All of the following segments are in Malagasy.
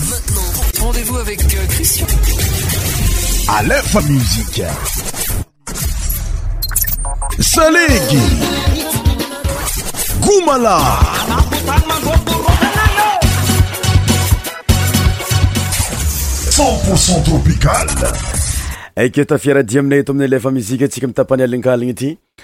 maintenant. Rendez-vous avec euh, Christian. À l'info musique. Salig. Goumala. 100% tropical. Et que ta fière diamne et ton élève musique, si comme ta panne à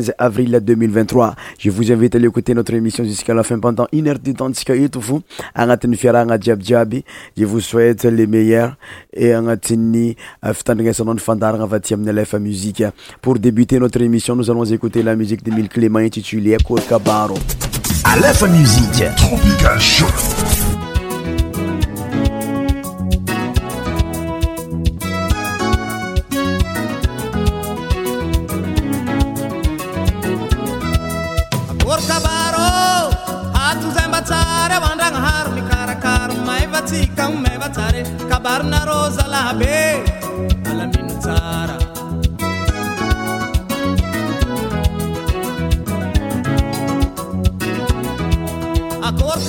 15 avril 2023. Je vous invite à écouter notre émission jusqu'à la fin pendant une heure de temps. jusqu'à Je vous souhaite les meilleurs et musique. Pour débuter notre émission, nous allons écouter la musique de Mille Clément intitulée Allez Musique akor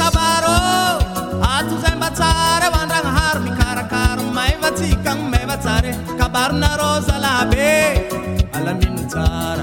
kabaro atozen batsare wandrangharo mikarakara maivatsikan maivatsare kabaronarôzalabe alaminotsara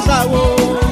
sáwó.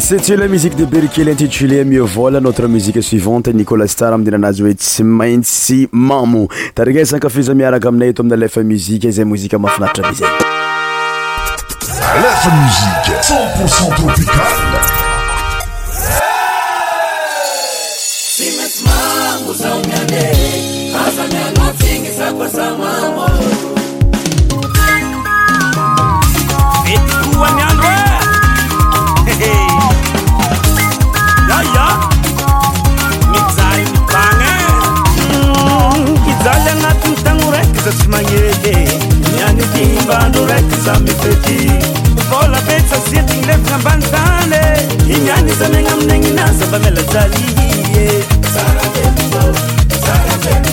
C'était eh, la musique de Berkel intitulée Mieux voilà notre musique suivante Nicolas Star amin'ny anazy Mamu tsy maintsy mamo tarigaisankafiza miaraka aminay eto amin'ny lefa musique izay mozika mahafinaritra be La lefa musique 100% tropicale tsy maintsy mamo zao miane aza quoi ça, zakazamamo zasmangede mianitinibandoratizameteti bolabesasiting lefnambantane himyanizamenamnenginazabanelajaliie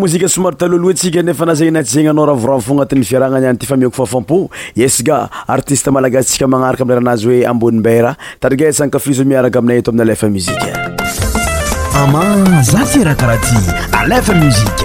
mozike somary talohloantsika nefa nazagy naty zegny anao raha voramo fo agnatin'ny fiarahagnany any ty fa mioko fafampo iesaga artiste malagasintsika magnaraka amiarahanazy hoe amboni mbayra tariga e, sankafizo miaraka aminay atao ami'ny alefa muzika ama zafiraha karaha ty alefa muzika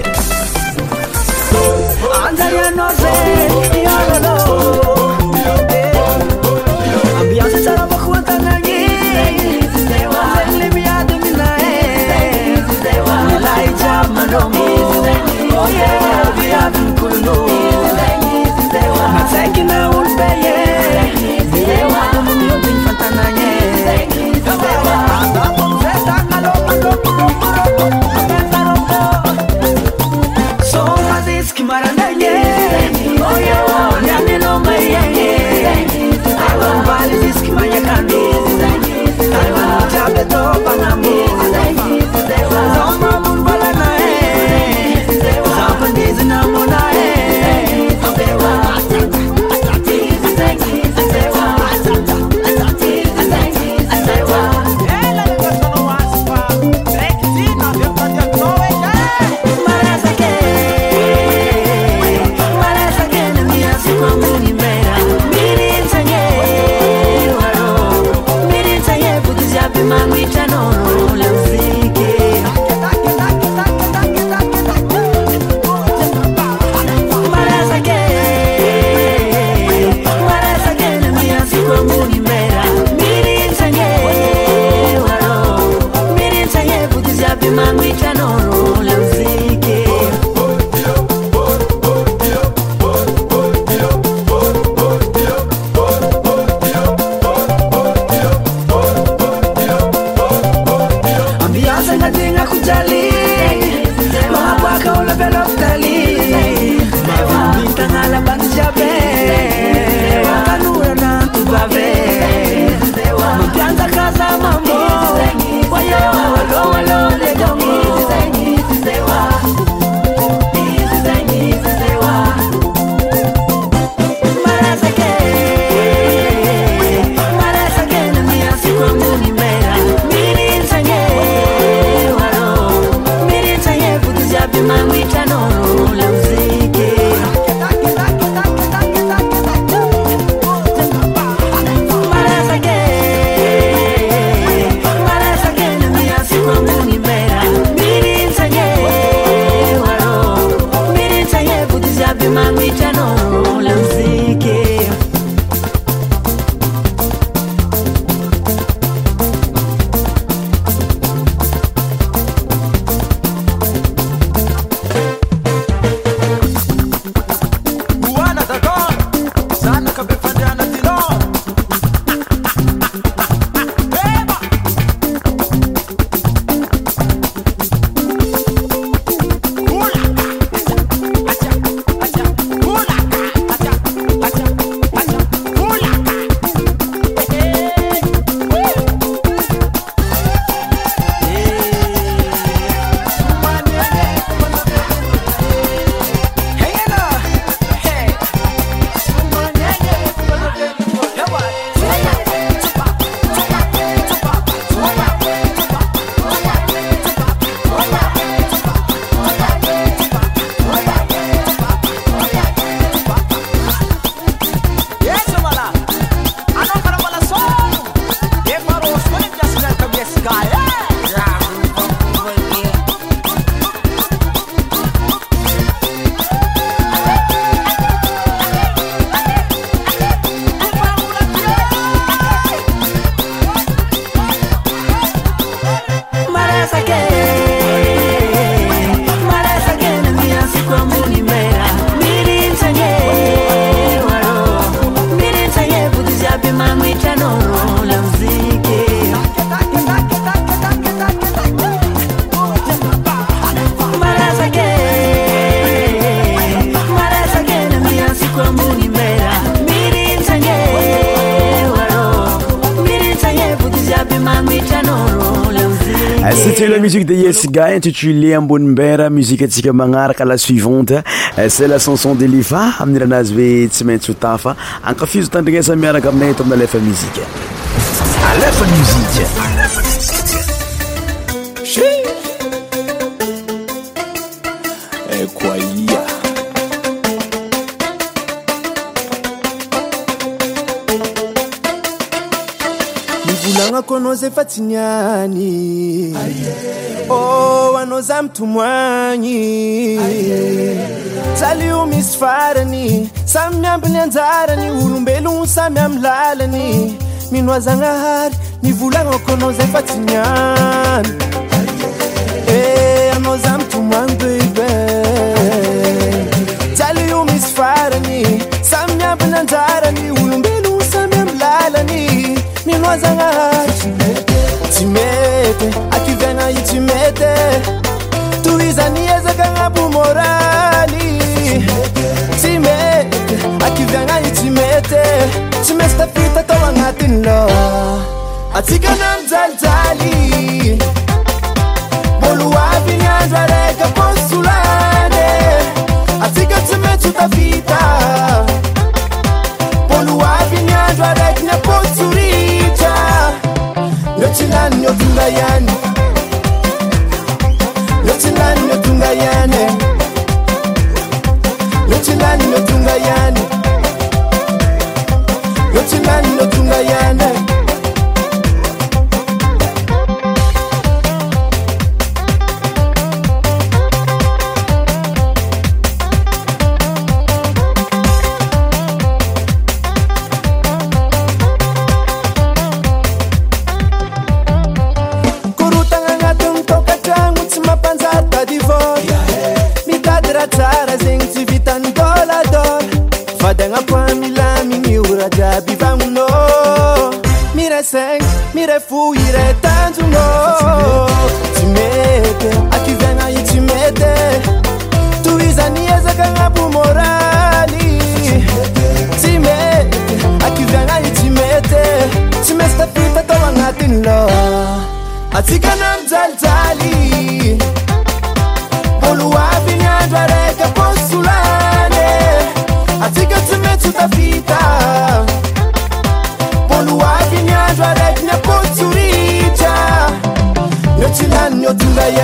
msiqe deiesga intitulé amboni mbara muzike atsika magnaraka la suivante euh, ce la chanson deli fa amin'niranazy hoe tsy maintsy ho ta fa akafizo tandrignasa miaraka aminay to amin'ny alefa muzikeaefa msi Oh, anao zamomoan a io misy farany samy miampinyanjarany olombelo samy amy lalany minozanahary nyvolanakonao zay fa tsy na eh, anao a momono misy farany samy miampinyanjarany olo zaaimete akivinai imete tuizaniezakanapo moraliimetakivinaiimete ymestafrita toanatynyloa aikanamjaljay boluabinyanroarekaposulaneai Yeah, yeah. sara zegny tsy vitany doladora fa dy agnapo amilaminiorada bivagnona miresena mirefoire tantonotymety akivyagnai tsy mety to izanyazaka agnapo moraly tsymety akivyagnai tsymety tsy mesytapitatao agnatiny loa atsikanami jalijaly yyyyyy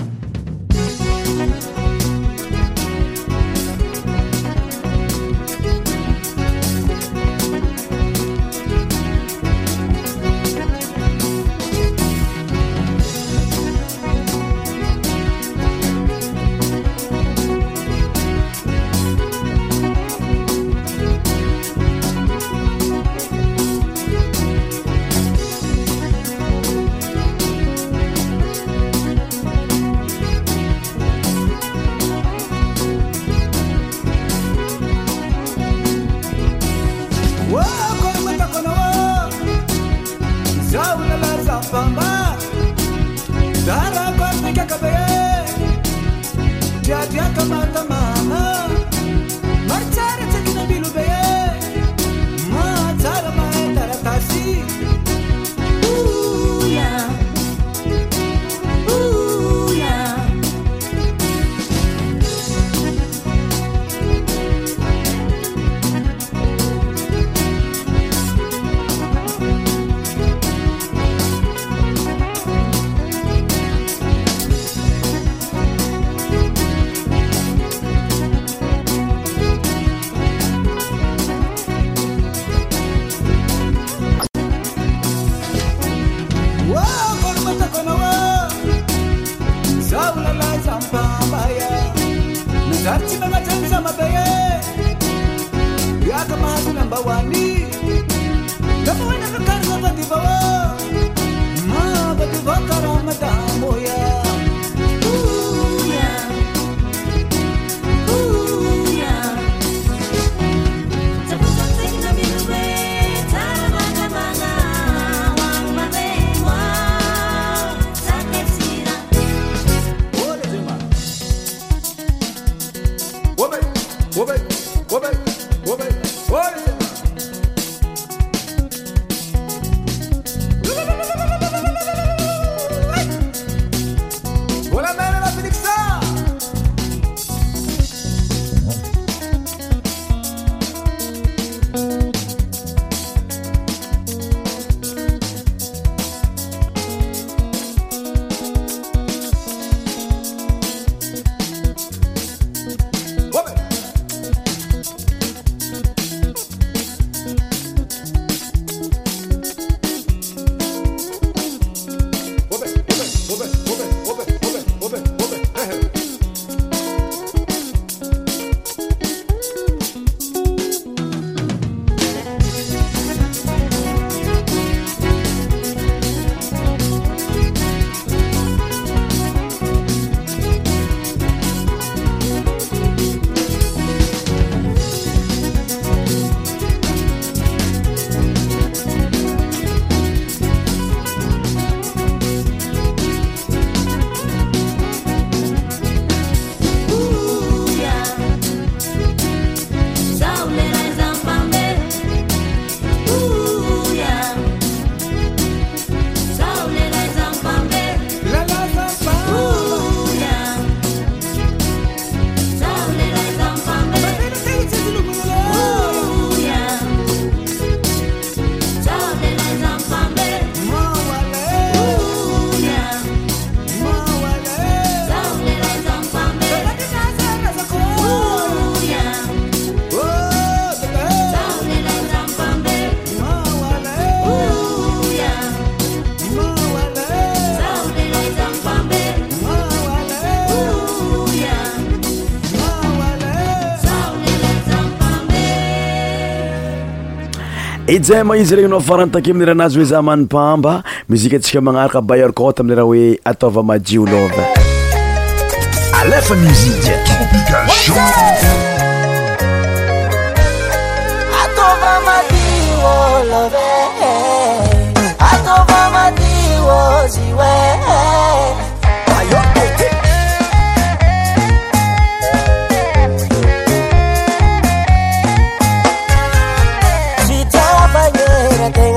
ija ma izy regny nao faranytake amilerahanazy hoe zaho manipamba mizika antsika magnaraka baiarkota amileraha hoe ataova madi o lovaaa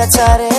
I tried it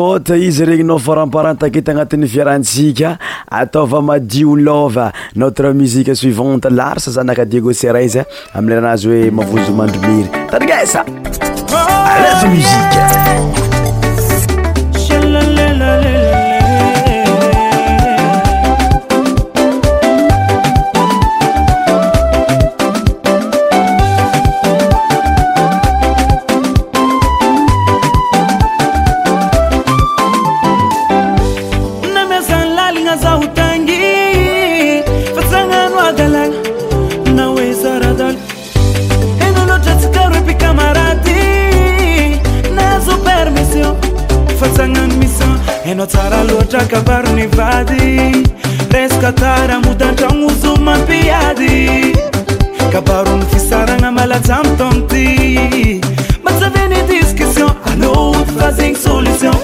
ôhta izy regny nao faramparantakety agnatin'ny fiarantsika ataova madio lova notre musiqe suivante larsa zanakadiagosera izy a amileranazy hoe mavozo mandromiry tarigesa ah, musike ataramodandran ozumapiady kabaron fisaranamalazamtonty mazavenetysqesio anot fazen solução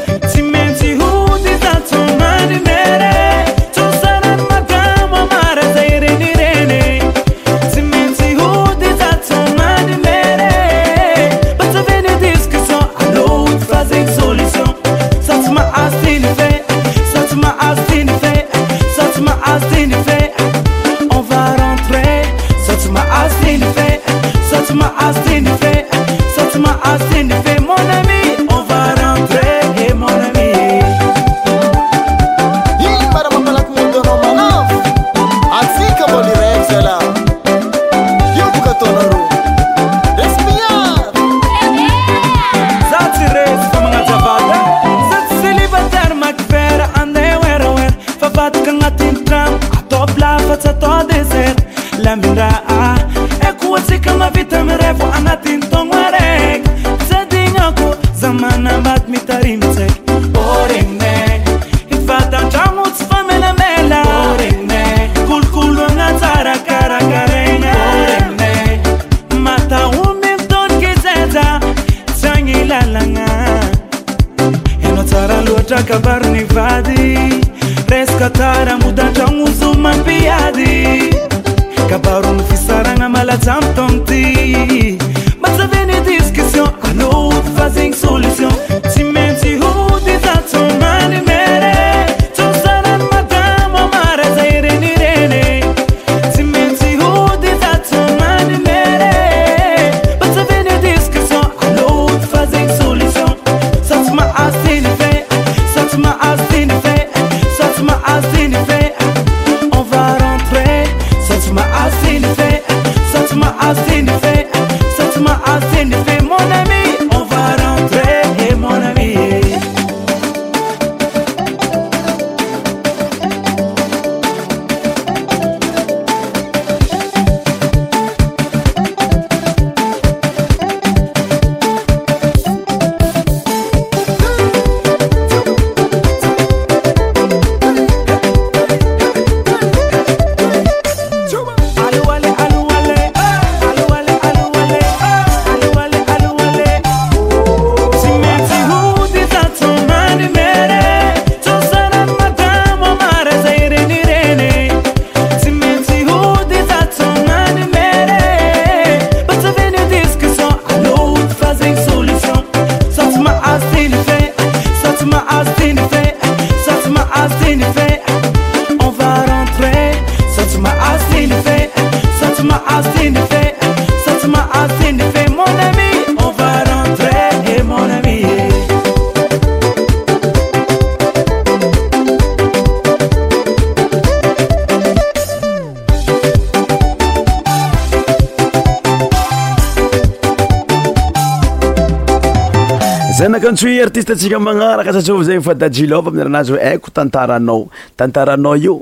tantsika magnaraka satsiava zegny fa da jilyova am'y rahanazy hoe aiko tantaranao tantaranao io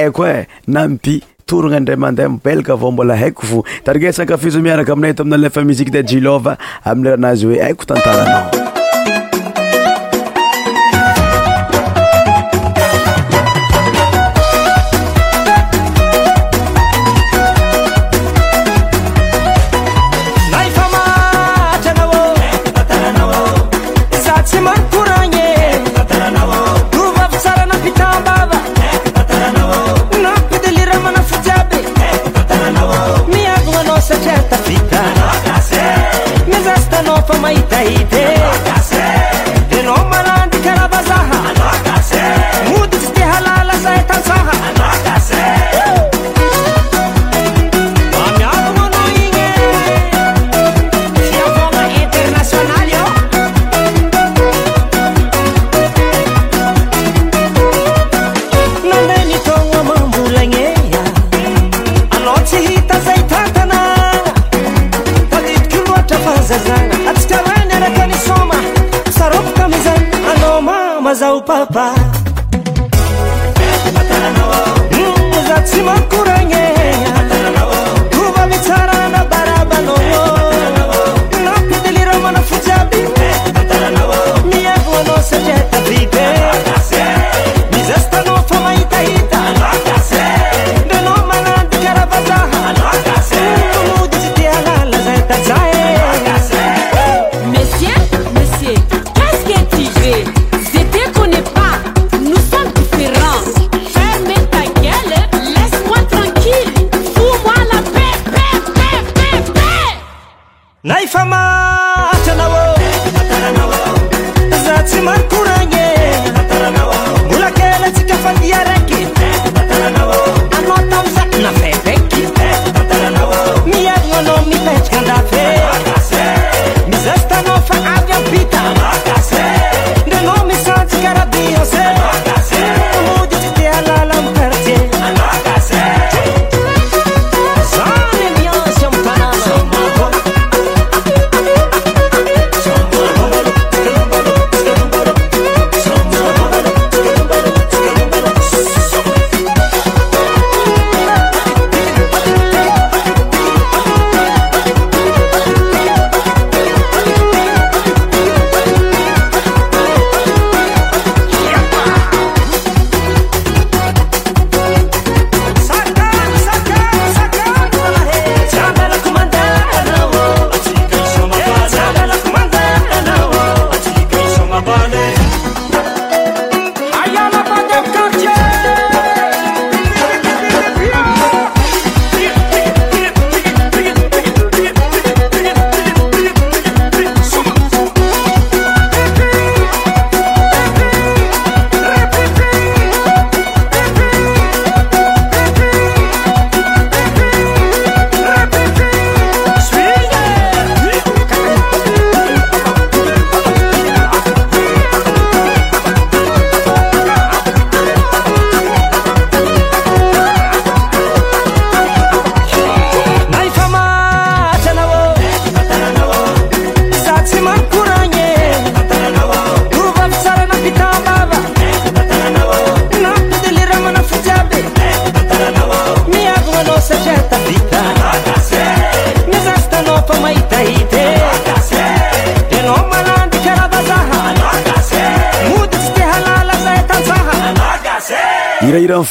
aiko e na amity torogna andray mandeha mibelaka avao mbola haiko vo tarigesankafizo miaraka aminay ito amina lefa miziuy da jilyova ami'y rahanazy hoe aiko tantaranao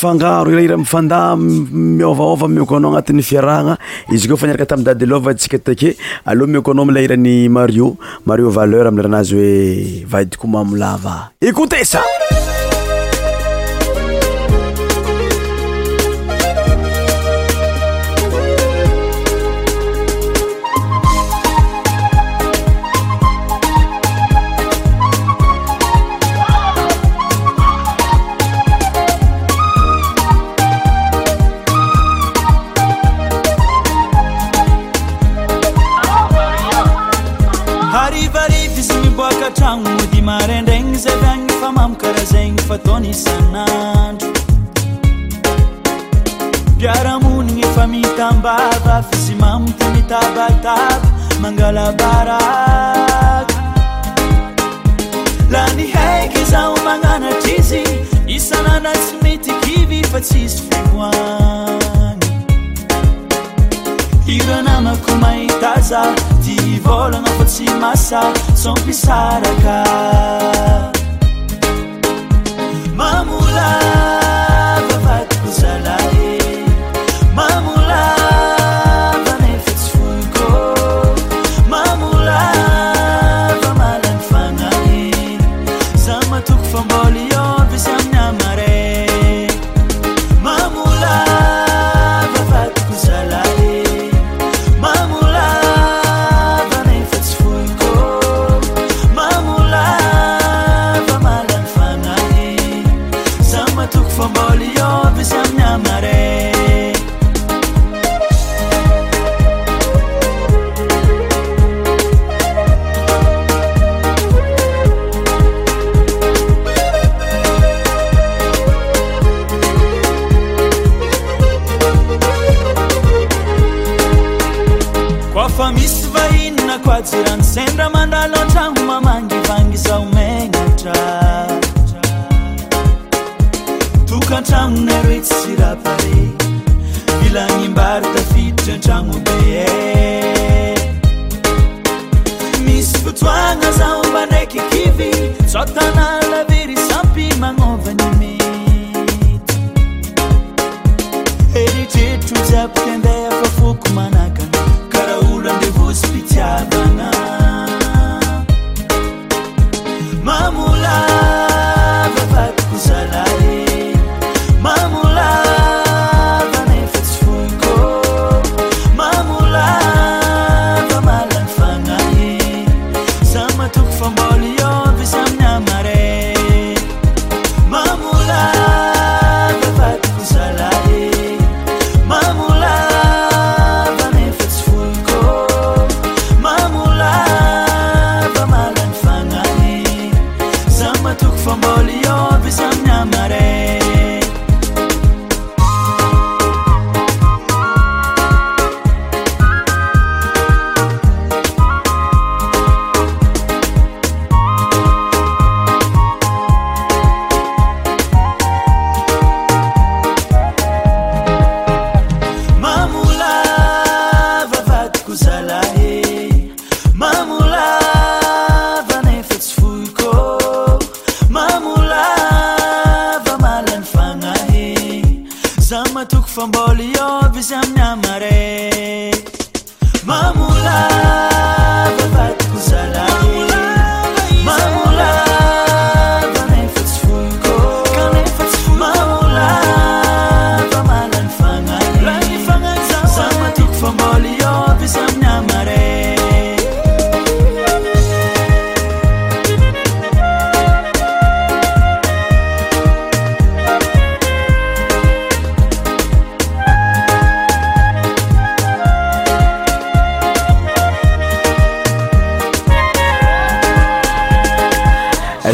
fangaro iraira mifandaa miôvaôva mioko anao agnatin'ny fiarahagna izy koa faniraka tamy dadelo vaditsika take aloha mioko anao milairan'ny mario mario valeur amleranazy hoe vaidikomamolava écoute sa a misy fahinna ko ajirany sendra mandralo antragno mamangy vangy zaomegny tratra tokatrano naretsirapae vilagnymbarytafidtratragno dee misy fotsoagna zaombanakykivy sotanalavery sampi magnôvanymiteytrr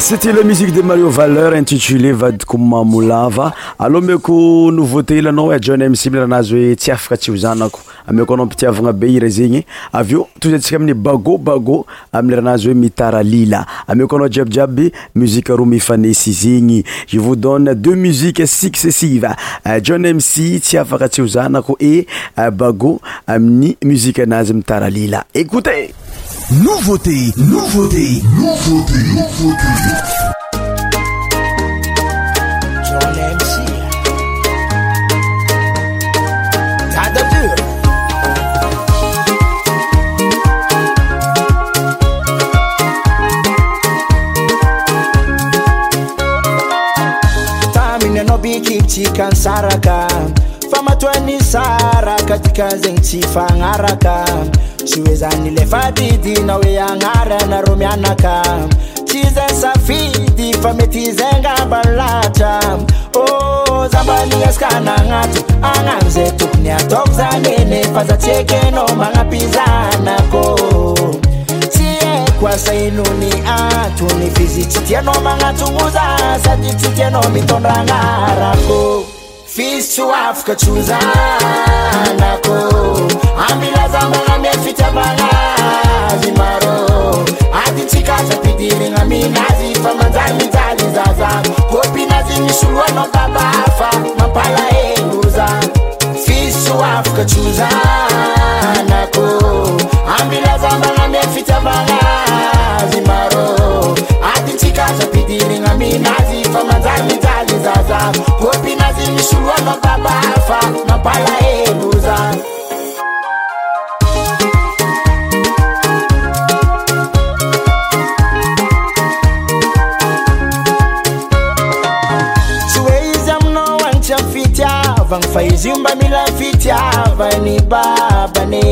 sati la musique de mario valeur intitulé vadiko mamolava alô meko novutelnao jonmcmrahanazy oe tsyafaka tsy h zanako aeko anao piiavana be ira zegny aveotzsika amy bagobag am ranazy oe mitraiakoaajiabjiabyieey x jon mc tsyfka tsy zaak ebag aminny miaazymitraila t novote novote novttm taminy anao bekikytikan saraka fa matoany saraka tika zegny tsy fagnaraka tsy hoezany ile fadidina hoe agnaranareo mianaka tsy zany safidy fa mety za ngambany latra ô oh, za mba ni gasakana agnato agnamo zay tokony ataoko zany enefa zatsyeky anao magnampizanako tsy eko asainony antony fizitsy tianao magnatogmo za sady tsy tianao mitondra agnarako fizy tso afaka tso zanako amilazamaamiany fitiavanazy marô adintsikatrapidirigna aminazy fa manjay mijaly zazany kopinazy misy loaanao taba fa mampalaeo zay fizy tso afaka tso zan samaafa maalaelozatoe izy aminaanty afitya vagnyfaizyombamilafitya vany babane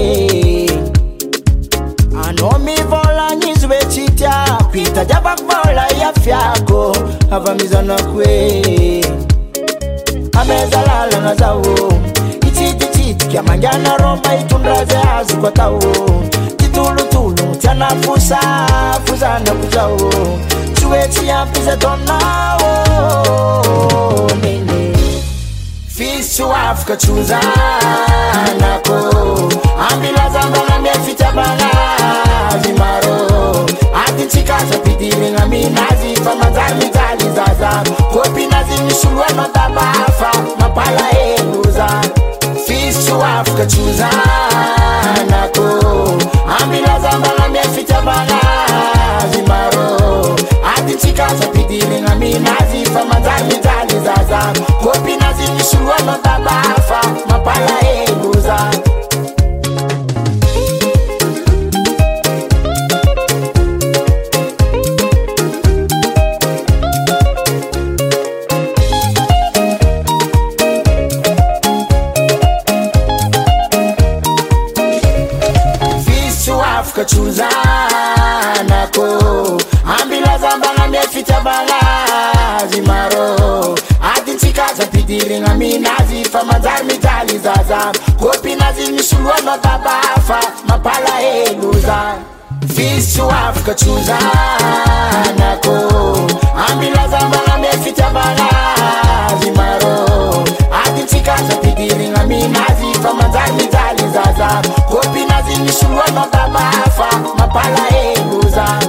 anamivolanizybetitya pitajiabavolaiafiako avamizanakoe amezalalagna zaô itsititsidika manganarô mpahitondra za azako atao ty tolotolog ti anafo safo zanako zaô tsy hoe tsy ampizatô aminaôniny fizytsy o afaka tsy ho zanako amilazabagna amiaky fitiaanazy marôantsik fapidiregnaminazy fa manjay mijay zazan kopinazy n misy loa mataaa fa mampaaelozaokamilazambagna mik fitiaanazy marô atitikaafapidiregna minazy fa manjary miany zazany kopinazyn misy loa matarfa apaae katsozanako ambilazambagnamiay fitiamagnaazy marô adyntsika tzapidirigna aminazy fa manjary mijaly zazay kopihinazy misy loha matabaafa mampalahelo zay misy tsy ho afaka tsyzanako amilaza maname fitiavana zy marô adyntsikazapidirignaminazy fa manjay mijalyzazay kopihnazyn nisy roa anao taba fa mampalaenbo zay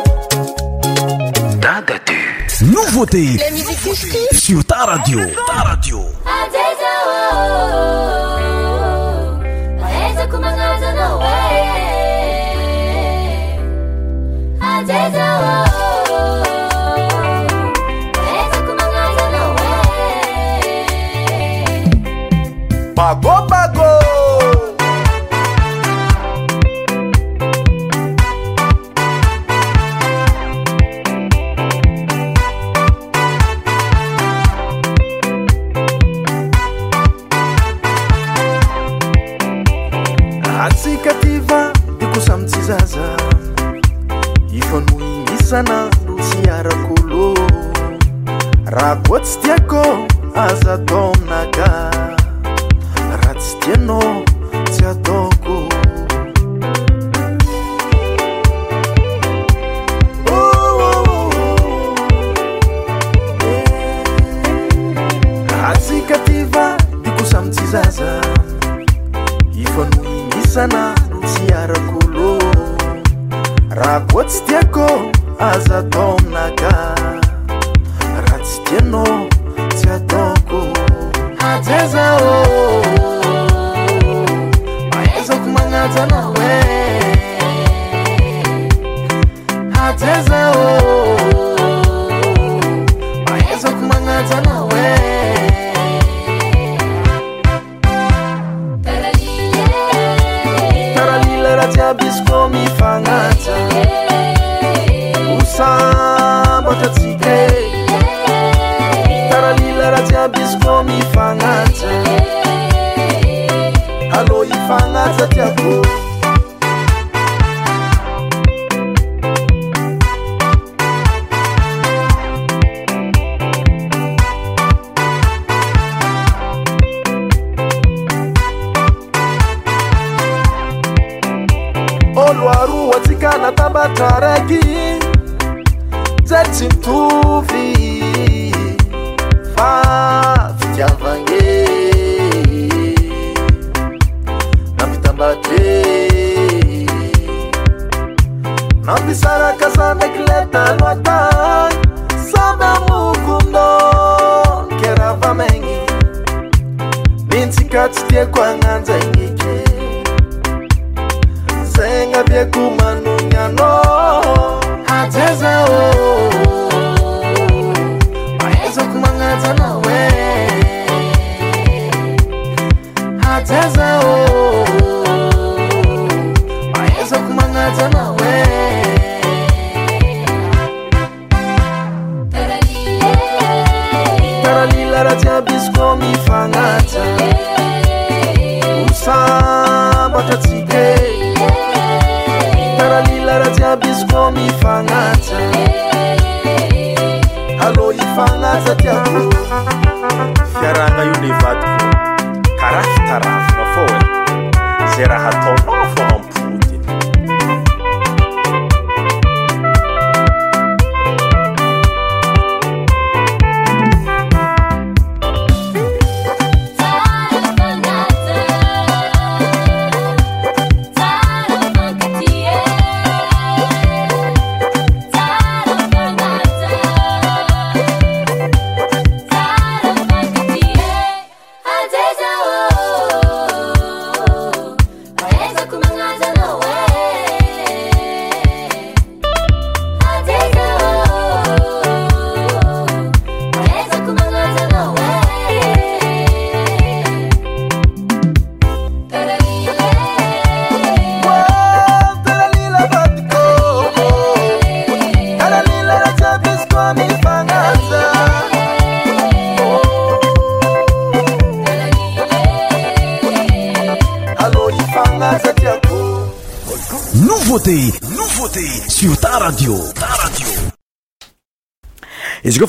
tadate noveautek sur ta radiô taradioea abopako atsika tiva deako samytsy zaza ifa no inisana no fy arakoolo raha koa tsy tiako azadômnaka anao tsy ataoko eh, atsyka tiva diko samitsy zaza ifa no inisana tsy arakoolo raha koa tsy tiako aza taominaka raha tsy tianao tsy ataokoza rajiaby zy kô mifagnaja eh. alô ifagnazatiao iarana io nevaty karafatarafôfô ze rahatôa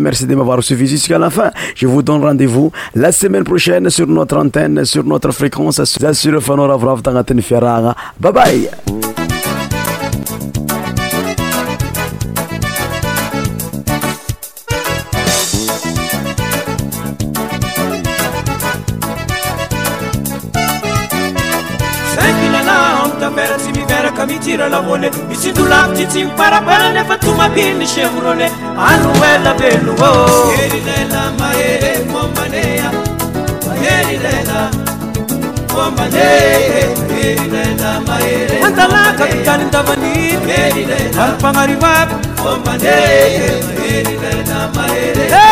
Merci de m'avoir suivi jusqu'à la fin. Je vous donne rendez-vous la semaine prochaine sur notre antenne, sur notre fréquence. Bye bye. tiranavone misy dolagotry tsy miparapara nefa tomaky ny chevrone anoela veloô herilela mahere mombanea maherilela andalaka kanindavani ary mpagnarivavy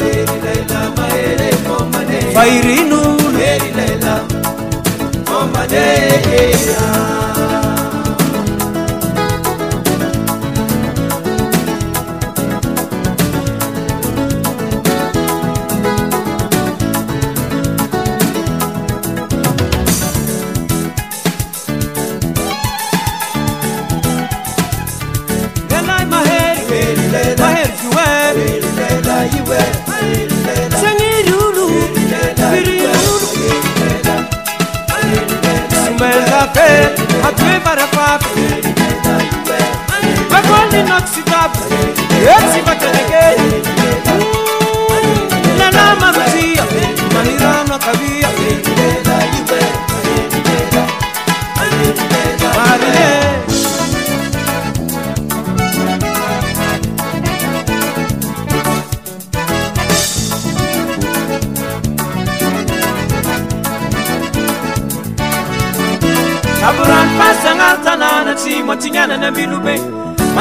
fairinuluerilela omane yeah.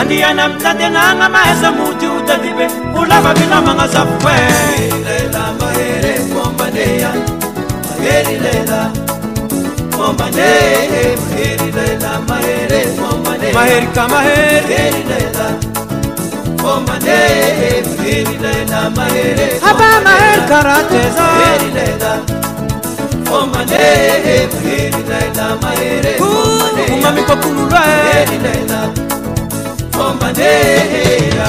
mandiyana mtate nanga maheza muti utatibe ulava vinamanga za fwe maheri ka maheriapa maheri karateza umamikakululwae manera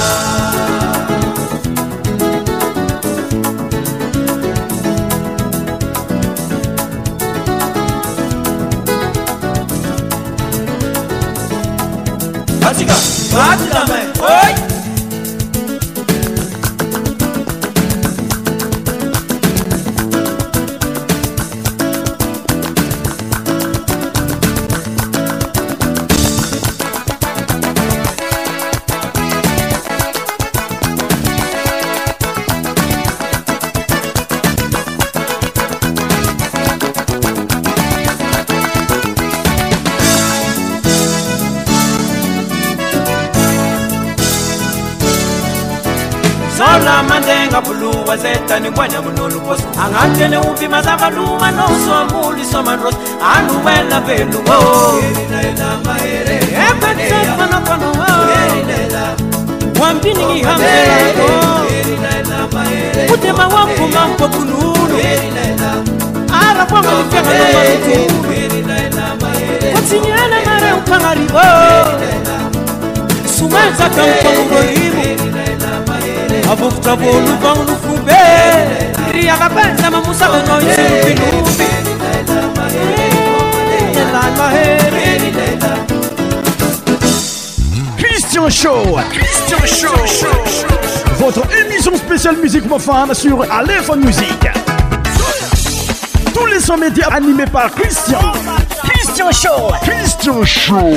Batiga, batiga, batiga. lamandenga buluwa zetanigwanya munolukosi angatene upimazava luma nosomulisomandrosi anuwela veluwo wambiningihamelao kutema wakuma mpokununu arakwamalipyakanomantu kutinyela mare ukangaribo sumaza kampokuroribu abufta bolu banglu fube ria babanza mamusa bano yelubinu Christian Show Christian Show Votre émission spéciale musique profane sur Aléphone Musique Tous les sons médias animés par Christian Christian Show Christian Show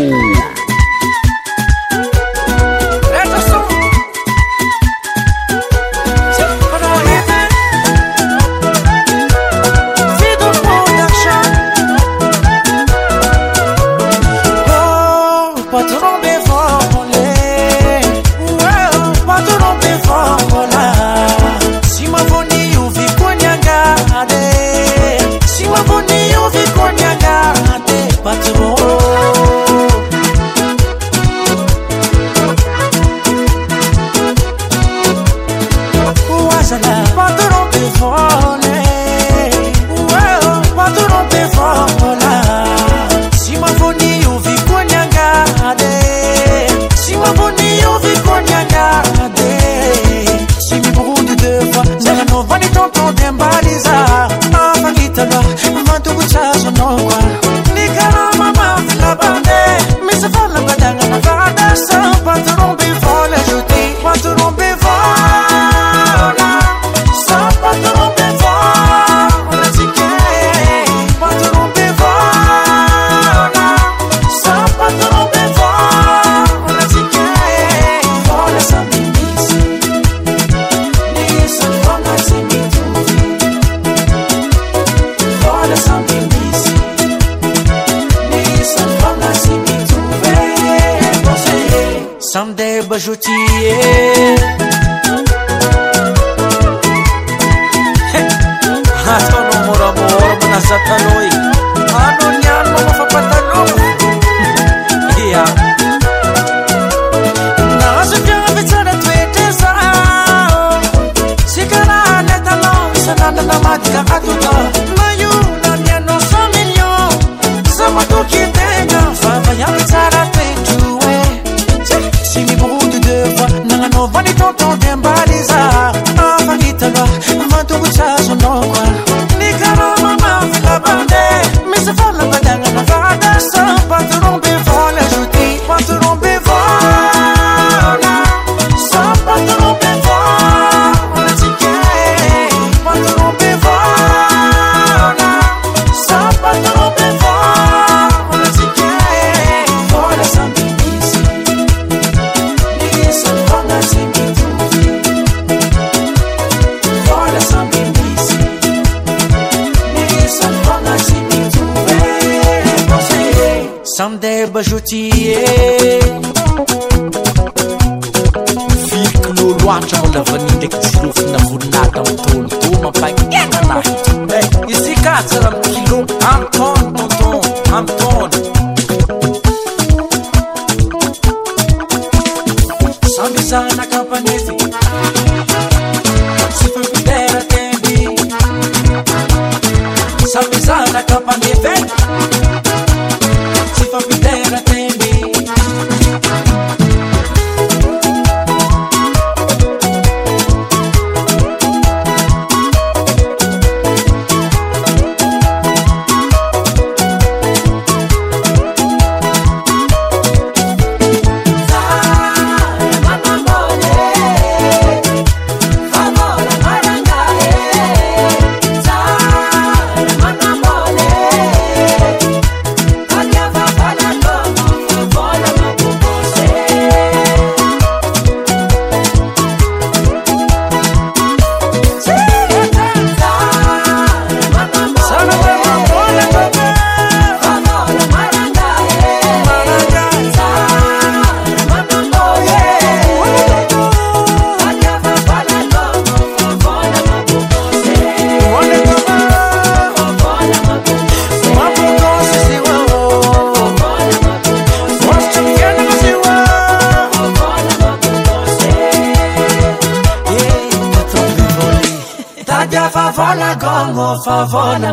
samdea bajoti e firikinolo antra na lavani ndraiky jilofinavolinady amiy dôni tô mampaika ananaiy e izy kasara mikilo am tony bonjon amtony sambizanakampay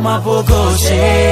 Μα αποκόψε